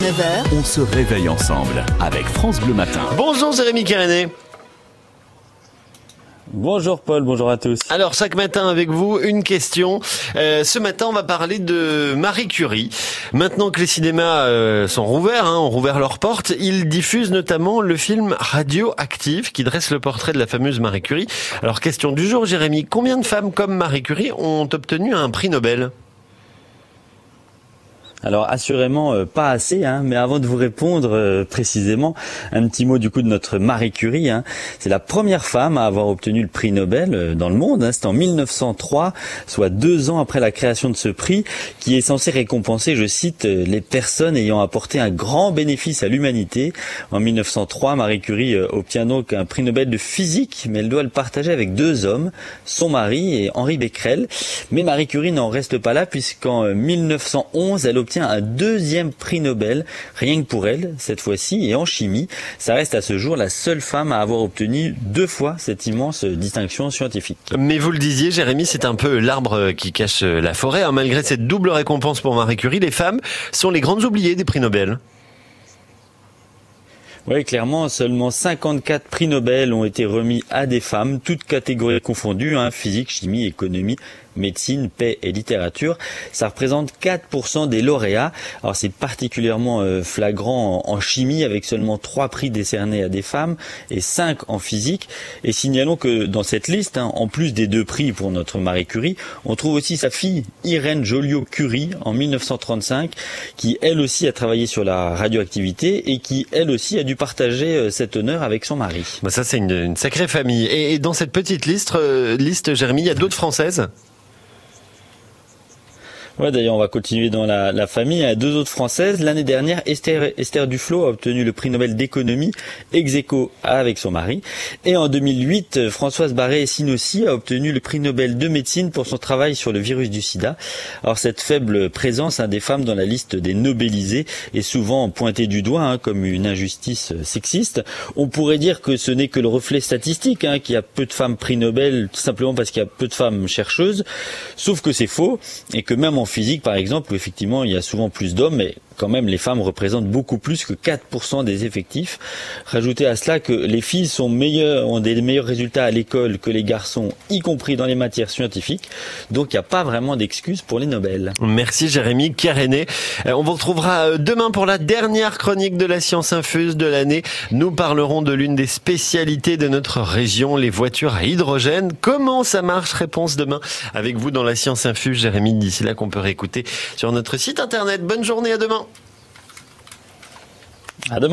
9h, On se réveille ensemble avec France Bleu Matin. Bonjour Jérémy Kéréné. Bonjour Paul, bonjour à tous. Alors chaque matin avec vous, une question. Euh, ce matin, on va parler de Marie Curie. Maintenant que les cinémas euh, sont rouverts, hein, ont rouvert leurs portes, ils diffusent notamment le film Radioactive qui dresse le portrait de la fameuse Marie Curie. Alors question du jour, Jérémy, combien de femmes comme Marie Curie ont obtenu un prix Nobel? Alors assurément euh, pas assez, hein, mais avant de vous répondre euh, précisément, un petit mot du coup de notre Marie Curie. hein. C'est la première femme à avoir obtenu le prix Nobel euh, dans le monde. hein. C'est en 1903, soit deux ans après la création de ce prix, qui est censé récompenser, je cite, euh, les personnes ayant apporté un grand bénéfice à l'humanité. En 1903, Marie Curie euh, obtient donc un prix Nobel de physique, mais elle doit le partager avec deux hommes, son mari et Henri Becquerel. Mais Marie Curie n'en reste pas là, puisqu'en euh, 1911, elle obtient un deuxième prix Nobel, rien que pour elle, cette fois-ci, et en chimie. Ça reste à ce jour la seule femme à avoir obtenu deux fois cette immense distinction scientifique. Mais vous le disiez, Jérémy, c'est un peu l'arbre qui cache la forêt. hein. Malgré cette double récompense pour Marie Curie, les femmes sont les grandes oubliées des prix Nobel. Oui, clairement, seulement 54 prix Nobel ont été remis à des femmes, toutes catégories confondues, hein, physique, chimie, économie, médecine, paix et littérature. Ça représente 4% des lauréats. Alors c'est particulièrement euh, flagrant en, chimie avec seulement 3 prix décernés à des femmes et 5 en physique. Et signalons que dans cette liste, hein, en plus des deux prix pour notre Marie Curie, on trouve aussi sa fille Irène Joliot-Curie en 1935 qui elle aussi a travaillé sur la radioactivité et qui elle aussi a dû partager euh, cet honneur avec son mari. Bah ça, c'est une, sacrée famille. Et, dans cette petite liste, euh, il y a d'autres françaises? Ouais, d'ailleurs, on va continuer dans la, la famille. Il y a deux autres françaises. L'année dernière, Esther, Esther Duflo a obtenu le prix Nobel d'économie ex aequo avec son mari. Et en 2008, euh, Françoise Barré-Sinossi a obtenu le prix Nobel de médecine pour son travail sur le virus du sida. Alors, cette faible présence hein, des femmes dans la liste des Nobelisés est souvent pointée du doigt hein, comme une injustice sexiste. On pourrait dire que ce n'est que le reflet statistique, hein, qu'il y a peu de femmes prix Nobel, tout simplement parce qu'il y a peu de femmes chercheuses. Sauf que c'est faux et que même en physique, par exemple, où effectivement il y a souvent plus d'hommes, mais quand même les femmes représentent beaucoup plus que 4% des effectifs. Rajoutez à cela que les filles sont meilleures, ont des meilleurs résultats à l'école que les garçons, y compris dans les matières scientifiques. Donc il n'y a pas vraiment d'excuses pour les Nobel. Merci Jérémy Kéréné. Euh, On vous retrouvera euh, demain pour la dernière chronique de la science infuse de l'année. Nous parlerons de l'une des spécialités de notre région, les voitures à hydrogène. Comment ça marche? Réponse demain avec vous dans la science infuse, Jérémy. D'ici là qu'on peut réécouter sur notre site internet. Bonne journée, à demain. Ha det.